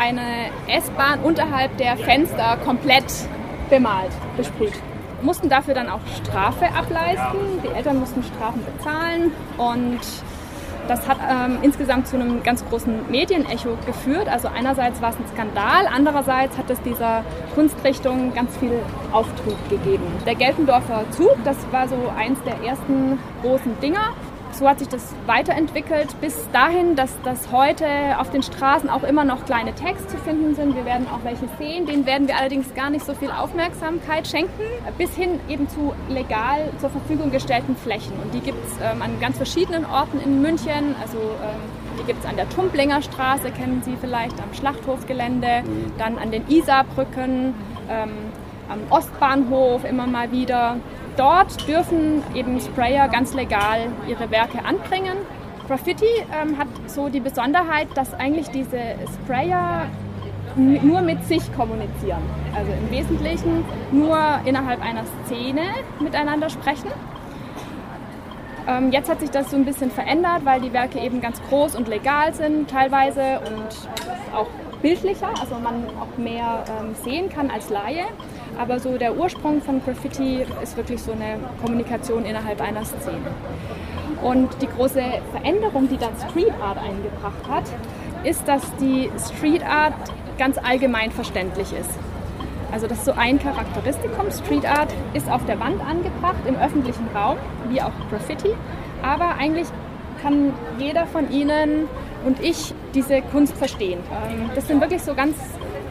eine S-Bahn unterhalb der Fenster komplett bemalt, besprüht. Mussten dafür dann auch Strafe ableisten. Die Eltern mussten Strafen bezahlen und das hat ähm, insgesamt zu einem ganz großen Medienecho geführt. Also einerseits war es ein Skandal, andererseits hat es dieser Kunstrichtung ganz viel Auftrieb gegeben. Der Geltendorfer Zug, das war so eins der ersten großen Dinger so hat sich das weiterentwickelt bis dahin, dass, dass heute auf den Straßen auch immer noch kleine Tags zu finden sind. Wir werden auch welche sehen, denen werden wir allerdings gar nicht so viel Aufmerksamkeit schenken, bis hin eben zu legal zur Verfügung gestellten Flächen. Und die gibt es ähm, an ganz verschiedenen Orten in München. Also ähm, die gibt es an der Tumplinger Straße, kennen Sie vielleicht, am Schlachthofgelände, dann an den Isarbrücken, ähm, am Ostbahnhof immer mal wieder dort dürfen eben Sprayer ganz legal ihre Werke anbringen. Graffiti ähm, hat so die Besonderheit, dass eigentlich diese Sprayer nur mit sich kommunizieren. Also im Wesentlichen nur innerhalb einer Szene miteinander sprechen. Ähm, jetzt hat sich das so ein bisschen verändert, weil die Werke eben ganz groß und legal sind teilweise und auch bildlicher, also man auch mehr ähm, sehen kann als Laie. Aber so der Ursprung von Graffiti ist wirklich so eine Kommunikation innerhalb einer Szene. Und die große Veränderung, die dann Street Art eingebracht hat, ist, dass die Street Art ganz allgemein verständlich ist. Also das ist so ein Charakteristikum. Street Art ist auf der Wand angebracht, im öffentlichen Raum, wie auch Graffiti. Aber eigentlich kann jeder von Ihnen und ich diese Kunst verstehen. Ähm, das sind wirklich so ganz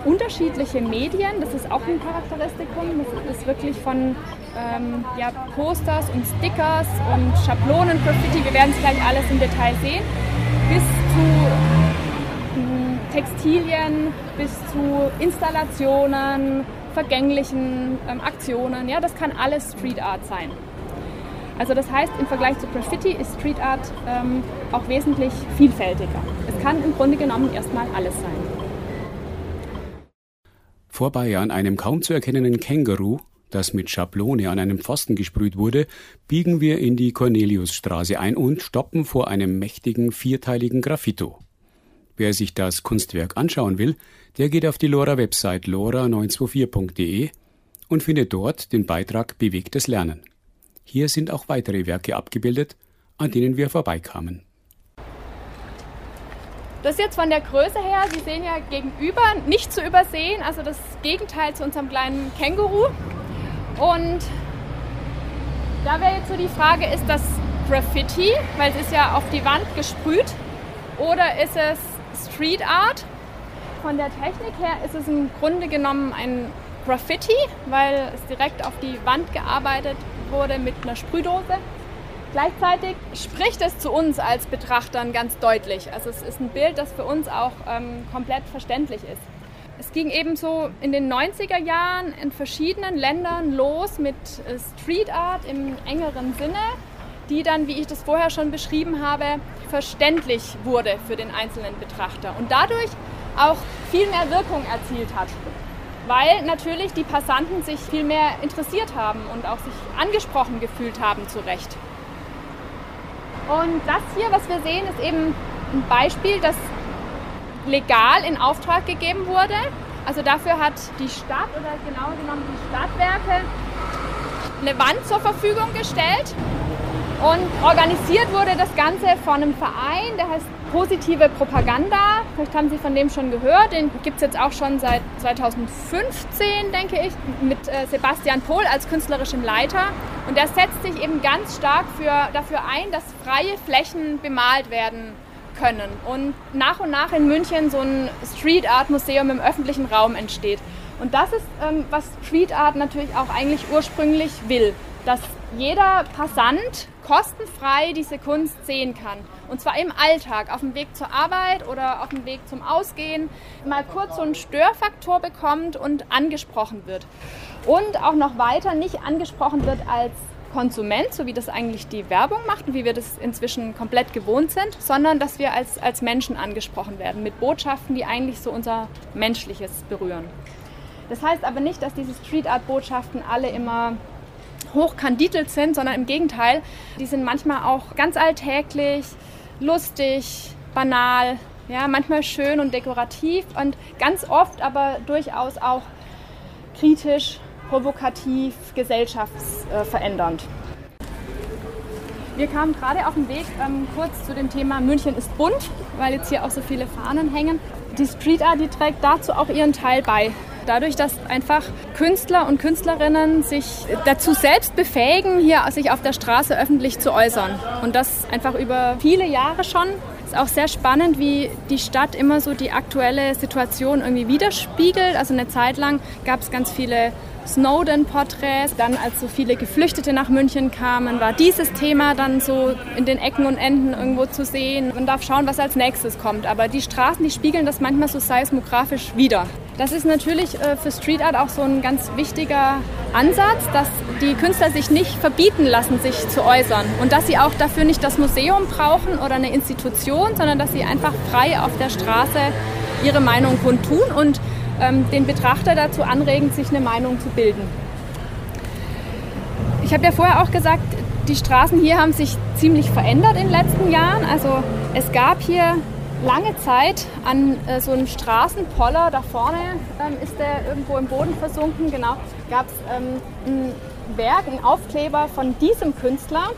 unterschiedliche Medien, das ist auch ein Charakteristikum. Das ist wirklich von ähm, ja, Posters und Stickers und Schablonen, Graffiti, wir werden es gleich alles im Detail sehen, bis zu Textilien bis zu Installationen, vergänglichen ähm, Aktionen. Ja, das kann alles Street Art sein. Also das heißt, im Vergleich zu Graffiti ist Street Art ähm, auch wesentlich vielfältiger. Es kann im Grunde genommen erstmal alles sein. Vorbei an einem kaum zu erkennenden Känguru, das mit Schablone an einem Pfosten gesprüht wurde, biegen wir in die Corneliusstraße ein und stoppen vor einem mächtigen vierteiligen Graffito. Wer sich das Kunstwerk anschauen will, der geht auf die LoRa-Website lora924.de und findet dort den Beitrag Bewegtes Lernen. Hier sind auch weitere Werke abgebildet, an denen wir vorbeikamen. Das ist jetzt von der Größe her, Sie sehen ja gegenüber, nicht zu übersehen, also das Gegenteil zu unserem kleinen Känguru. Und da wäre jetzt so die Frage, ist das Graffiti, weil es ist ja auf die Wand gesprüht, oder ist es Street Art. Von der Technik her ist es im Grunde genommen ein Graffiti, weil es direkt auf die Wand gearbeitet wurde mit einer Sprühdose. Gleichzeitig spricht es zu uns als Betrachtern ganz deutlich. Also es ist ein Bild, das für uns auch ähm, komplett verständlich ist. Es ging ebenso in den 90er Jahren in verschiedenen Ländern los mit äh, Street Art im engeren Sinne die dann, wie ich das vorher schon beschrieben habe, verständlich wurde für den einzelnen Betrachter und dadurch auch viel mehr Wirkung erzielt hat. Weil natürlich die Passanten sich viel mehr interessiert haben und auch sich angesprochen gefühlt haben zu Recht. Und das hier, was wir sehen, ist eben ein Beispiel, das legal in Auftrag gegeben wurde. Also dafür hat die Stadt oder genau genommen die Stadtwerke eine Wand zur Verfügung gestellt und organisiert wurde das Ganze von einem Verein, der heißt Positive Propaganda. Vielleicht haben Sie von dem schon gehört. Den gibt es jetzt auch schon seit 2015, denke ich, mit äh, Sebastian Pohl als künstlerischem Leiter. Und der setzt sich eben ganz stark für, dafür ein, dass freie Flächen bemalt werden können. Und nach und nach in München so ein Street Art Museum im öffentlichen Raum entsteht. Und das ist, ähm, was Street Art natürlich auch eigentlich ursprünglich will. Dass jeder Passant kostenfrei diese Kunst sehen kann. Und zwar im Alltag, auf dem Weg zur Arbeit oder auf dem Weg zum Ausgehen, mal kurz so einen Störfaktor bekommt und angesprochen wird. Und auch noch weiter nicht angesprochen wird als Konsument, so wie das eigentlich die Werbung macht und wie wir das inzwischen komplett gewohnt sind, sondern dass wir als, als Menschen angesprochen werden mit Botschaften, die eigentlich so unser Menschliches berühren. Das heißt aber nicht, dass diese Street Art Botschaften alle immer hochkandidelt sind, sondern im Gegenteil, die sind manchmal auch ganz alltäglich, lustig, banal, ja, manchmal schön und dekorativ und ganz oft aber durchaus auch kritisch, provokativ, gesellschaftsverändernd. Wir kamen gerade auf den Weg ähm, kurz zu dem Thema München ist bunt, weil jetzt hier auch so viele Fahnen hängen. Die Street Art, die trägt dazu auch ihren Teil bei dadurch, dass einfach Künstler und Künstlerinnen sich dazu selbst befähigen, hier sich auf der Straße öffentlich zu äußern. Und das einfach über viele Jahre schon. Es ist auch sehr spannend, wie die Stadt immer so die aktuelle Situation irgendwie widerspiegelt. Also eine Zeit lang gab es ganz viele Snowden-Porträts. Dann, als so viele Geflüchtete nach München kamen, war dieses Thema dann so in den Ecken und Enden irgendwo zu sehen. Man darf schauen, was als nächstes kommt. Aber die Straßen, die spiegeln das manchmal so seismografisch wider. Das ist natürlich äh, für Street Art auch so ein ganz wichtiger Ansatz, dass die Künstler sich nicht verbieten lassen, sich zu äußern und dass sie auch dafür nicht das Museum brauchen oder eine Institution, sondern dass sie einfach frei auf der Straße ihre Meinung kundtun und den Betrachter dazu anregen, sich eine Meinung zu bilden. Ich habe ja vorher auch gesagt, die Straßen hier haben sich ziemlich verändert in den letzten Jahren. Also es gab hier lange Zeit an äh, so einem Straßenpoller, da vorne ähm, ist der irgendwo im Boden versunken, genau, gab es ähm, ein Werk, ein Aufkleber von diesem Künstler,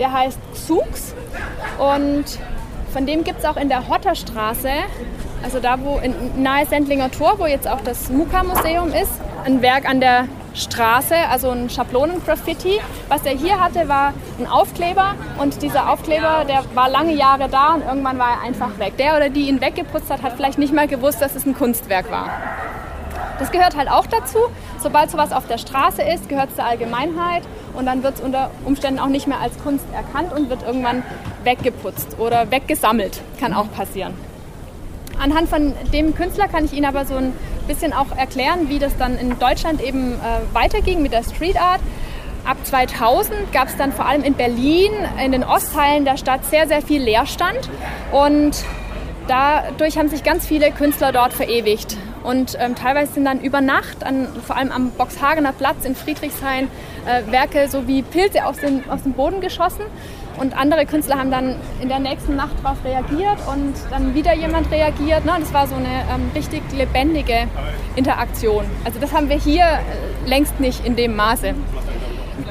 der heißt Xux und von dem gibt es auch in der Hotterstraße, also da wo in nahe Sendlinger Tor, wo jetzt auch das Muka-Museum ist, ein Werk an der Straße, also ein Schablonen-Graffiti. Was er hier hatte, war ein Aufkleber und dieser Aufkleber, der war lange Jahre da und irgendwann war er einfach weg. Der oder die ihn weggeputzt hat, hat vielleicht nicht mal gewusst, dass es ein Kunstwerk war. Das gehört halt auch dazu. Sobald sowas auf der Straße ist, gehört es der Allgemeinheit und dann wird es unter Umständen auch nicht mehr als Kunst erkannt und wird irgendwann weggeputzt oder weggesammelt. Kann auch passieren. Anhand von dem Künstler kann ich Ihnen aber so ein bisschen auch erklären, wie das dann in Deutschland eben äh, weiterging mit der Street Art. Ab 2000 gab es dann vor allem in Berlin, in den Ostteilen der Stadt sehr, sehr viel Leerstand. Und dadurch haben sich ganz viele Künstler dort verewigt. Und ähm, teilweise sind dann über Nacht, an, vor allem am Boxhagener Platz in Friedrichshain, äh, Werke so wie Pilze aus, den, aus dem Boden geschossen. Und andere Künstler haben dann in der nächsten Nacht darauf reagiert und dann wieder jemand reagiert. Ne? Das war so eine ähm, richtig lebendige Interaktion. Also das haben wir hier äh, längst nicht in dem Maße.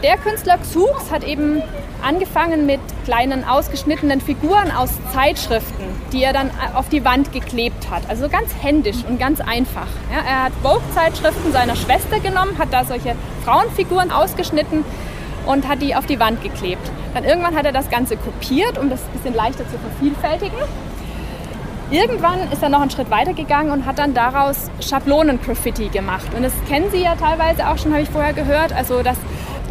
Der Künstler Xux hat eben angefangen mit kleinen ausgeschnittenen Figuren aus Zeitschriften, die er dann auf die Wand geklebt hat. Also ganz händisch und ganz einfach. Ja, er hat Vogue-Zeitschriften seiner Schwester genommen, hat da solche Frauenfiguren ausgeschnitten und hat die auf die Wand geklebt. Dann irgendwann hat er das Ganze kopiert, um das ein bisschen leichter zu vervielfältigen. Irgendwann ist er noch einen Schritt weiter gegangen und hat dann daraus Schablonen-Graffiti gemacht. Und das kennen Sie ja teilweise auch schon, habe ich vorher gehört. Also, dass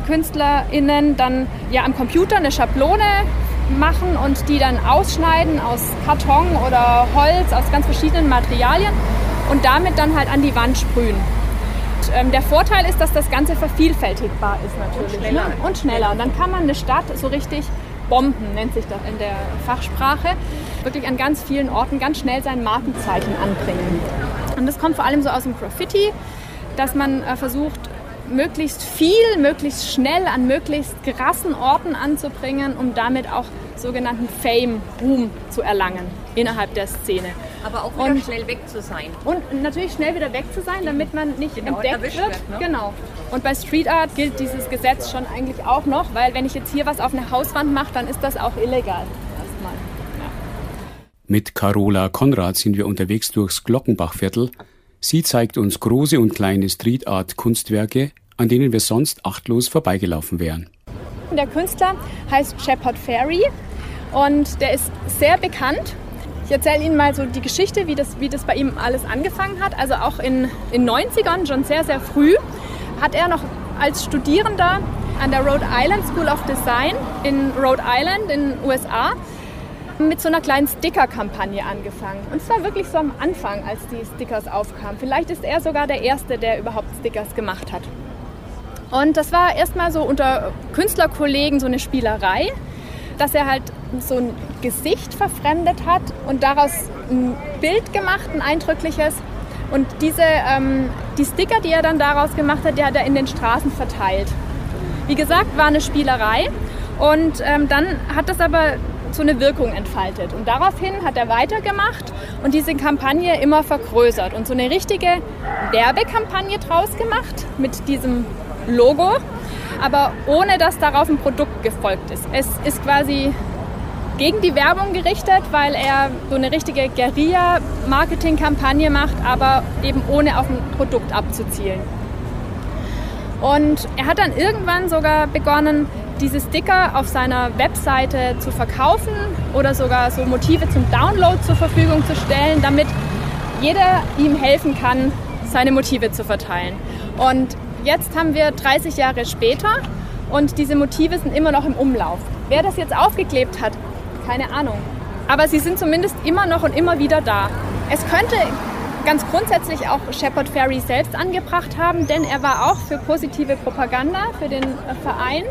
KünstlerInnen dann ja am Computer eine Schablone machen und die dann ausschneiden aus Karton oder Holz, aus ganz verschiedenen Materialien und damit dann halt an die Wand sprühen. Und, ähm, der Vorteil ist, dass das Ganze vervielfältigbar ist natürlich. Und schneller. Ne? Und schneller. Und dann kann man eine Stadt so richtig bomben, nennt sich das in der Fachsprache, wirklich an ganz vielen Orten ganz schnell sein Markenzeichen anbringen. Und das kommt vor allem so aus dem Graffiti, dass man äh, versucht, möglichst viel, möglichst schnell an möglichst krassen Orten anzubringen, um damit auch sogenannten Fame, Ruhm zu erlangen innerhalb der Szene. Aber auch wieder und, schnell weg zu sein. Und natürlich schnell wieder weg zu sein, damit man nicht genau, entdeckt wird. wird ne? Genau. Und bei Street Art gilt dieses Gesetz schon eigentlich auch noch, weil wenn ich jetzt hier was auf eine Hauswand mache, dann ist das auch illegal. Erstmal. Ja. Mit Carola Konrad sind wir unterwegs durchs Glockenbachviertel Sie zeigt uns große und kleine Street Art Kunstwerke, an denen wir sonst achtlos vorbeigelaufen wären. Der Künstler heißt Shepard Ferry und der ist sehr bekannt. Ich erzähle Ihnen mal so die Geschichte, wie das, wie das bei ihm alles angefangen hat. Also auch in den 90ern, schon sehr, sehr früh, hat er noch als Studierender an der Rhode Island School of Design in Rhode Island in den USA mit so einer kleinen Sticker-Kampagne angefangen. Und zwar wirklich so am Anfang, als die Stickers aufkamen. Vielleicht ist er sogar der Erste, der überhaupt Stickers gemacht hat. Und das war erstmal so unter Künstlerkollegen so eine Spielerei, dass er halt so ein Gesicht verfremdet hat und daraus ein Bild gemacht, ein eindrückliches. Und diese, ähm, die Sticker, die er dann daraus gemacht hat, die hat er in den Straßen verteilt. Wie gesagt, war eine Spielerei. Und ähm, dann hat das aber so eine Wirkung entfaltet. Und daraufhin hat er weitergemacht und diese Kampagne immer vergrößert und so eine richtige Werbekampagne draus gemacht mit diesem Logo, aber ohne dass darauf ein Produkt gefolgt ist. Es ist quasi gegen die Werbung gerichtet, weil er so eine richtige Guerilla-Marketing-Kampagne macht, aber eben ohne auf ein Produkt abzuzielen. Und er hat dann irgendwann sogar begonnen, diese Sticker auf seiner Webseite zu verkaufen oder sogar so Motive zum Download zur Verfügung zu stellen, damit jeder ihm helfen kann, seine Motive zu verteilen. Und jetzt haben wir 30 Jahre später und diese Motive sind immer noch im Umlauf. Wer das jetzt aufgeklebt hat, keine Ahnung. Aber sie sind zumindest immer noch und immer wieder da. Es könnte ganz grundsätzlich auch Shepard Ferry selbst angebracht haben, denn er war auch für positive Propaganda für den Verein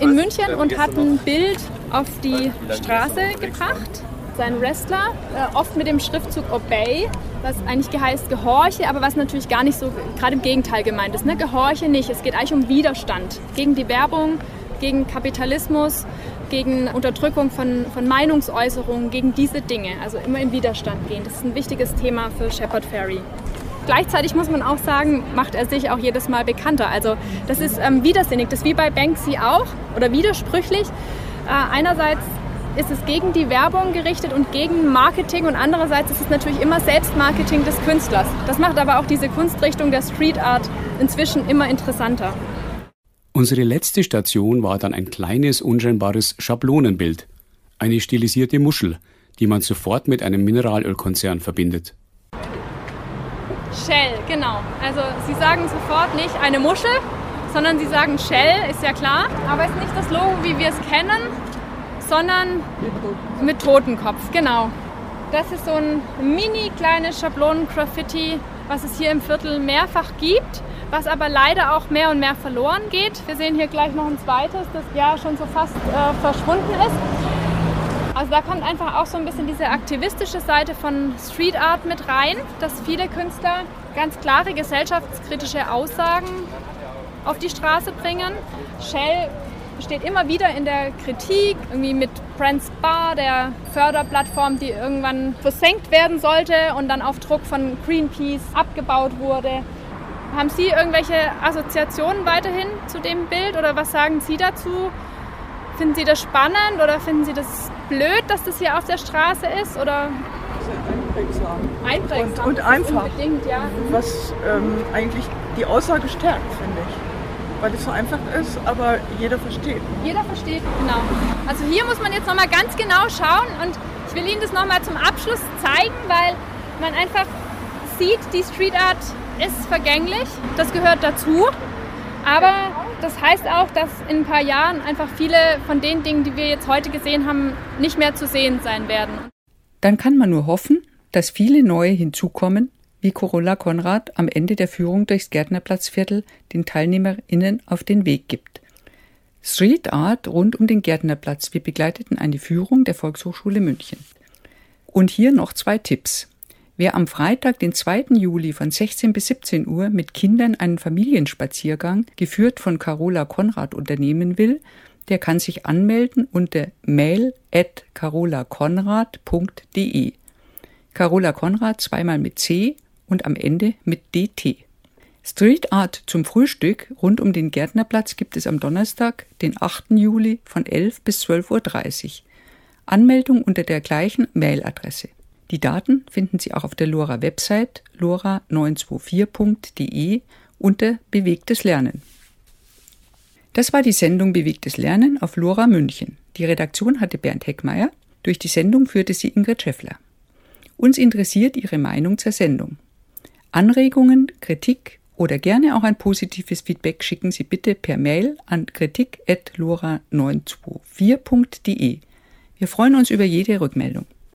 in München und hat ein Bild auf die Straße gebracht. Sein Wrestler, äh, oft mit dem Schriftzug Obey, was eigentlich heißt Gehorche, aber was natürlich gar nicht so, gerade im Gegenteil gemeint ist. Ne? Gehorche nicht, es geht eigentlich um Widerstand gegen die Werbung, gegen Kapitalismus, gegen Unterdrückung von, von Meinungsäußerungen, gegen diese Dinge. Also immer in Widerstand gehen. Das ist ein wichtiges Thema für Shepard Ferry. Gleichzeitig muss man auch sagen, macht er sich auch jedes Mal bekannter. Also das ist ähm, widersinnig, das ist wie bei Banksy auch oder widersprüchlich. Äh, einerseits ist es gegen die Werbung gerichtet und gegen Marketing und andererseits ist es natürlich immer Selbstmarketing des Künstlers. Das macht aber auch diese Kunstrichtung der Street Art inzwischen immer interessanter. Unsere letzte Station war dann ein kleines, unscheinbares Schablonenbild. Eine stilisierte Muschel, die man sofort mit einem Mineralölkonzern verbindet. Shell, genau. Also Sie sagen sofort nicht eine Muschel, sondern Sie sagen Shell, ist ja klar. Aber es ist nicht das Logo, wie wir es kennen, sondern mit Totenkopf, genau. Das ist so ein mini kleines Schablonen-Graffiti, was es hier im Viertel mehrfach gibt, was aber leider auch mehr und mehr verloren geht. Wir sehen hier gleich noch ein zweites, das ja schon so fast äh, verschwunden ist. Also da kommt einfach auch so ein bisschen diese aktivistische Seite von Street Art mit rein, dass viele Künstler ganz klare gesellschaftskritische Aussagen auf die Straße bringen. Shell steht immer wieder in der Kritik, irgendwie mit Brand's Bar, der Förderplattform, die irgendwann versenkt werden sollte und dann auf Druck von Greenpeace abgebaut wurde. Haben Sie irgendwelche Assoziationen weiterhin zu dem Bild oder was sagen Sie dazu? Finden Sie das spannend oder finden Sie das blöd, dass das hier auf der Straße ist? Oder einprägsam. Und, und einfach. Ja. Was ähm, eigentlich die Aussage stärkt, finde ich weil es so einfach ist, aber jeder versteht. Jeder versteht, genau. Also hier muss man jetzt nochmal ganz genau schauen und ich will Ihnen das nochmal zum Abschluss zeigen, weil man einfach sieht, die Street Art ist vergänglich, das gehört dazu. Aber das heißt auch, dass in ein paar Jahren einfach viele von den Dingen, die wir jetzt heute gesehen haben, nicht mehr zu sehen sein werden. Dann kann man nur hoffen, dass viele neue hinzukommen wie Corolla Konrad am Ende der Führung durchs Gärtnerplatzviertel den TeilnehmerInnen auf den Weg gibt. Street Art rund um den Gärtnerplatz. Wir begleiteten eine Führung der Volkshochschule München. Und hier noch zwei Tipps. Wer am Freitag, den 2. Juli von 16 bis 17 Uhr mit Kindern einen Familienspaziergang, geführt von Carola Konrad, unternehmen will, der kann sich anmelden unter mail at carolakonrad.de. Carola Konrad zweimal mit C und am Ende mit DT. Street Art zum Frühstück rund um den Gärtnerplatz gibt es am Donnerstag, den 8. Juli von 11 bis 12.30 Uhr. Anmeldung unter der gleichen Mailadresse. Die Daten finden Sie auch auf der LoRa Website lora924.de unter Bewegtes Lernen. Das war die Sendung Bewegtes Lernen auf LoRa München. Die Redaktion hatte Bernd Heckmeier. Durch die Sendung führte sie Ingrid Scheffler. Uns interessiert Ihre Meinung zur Sendung. Anregungen, Kritik oder gerne auch ein positives Feedback schicken Sie bitte per Mail an kritik.lora924.de. Wir freuen uns über jede Rückmeldung.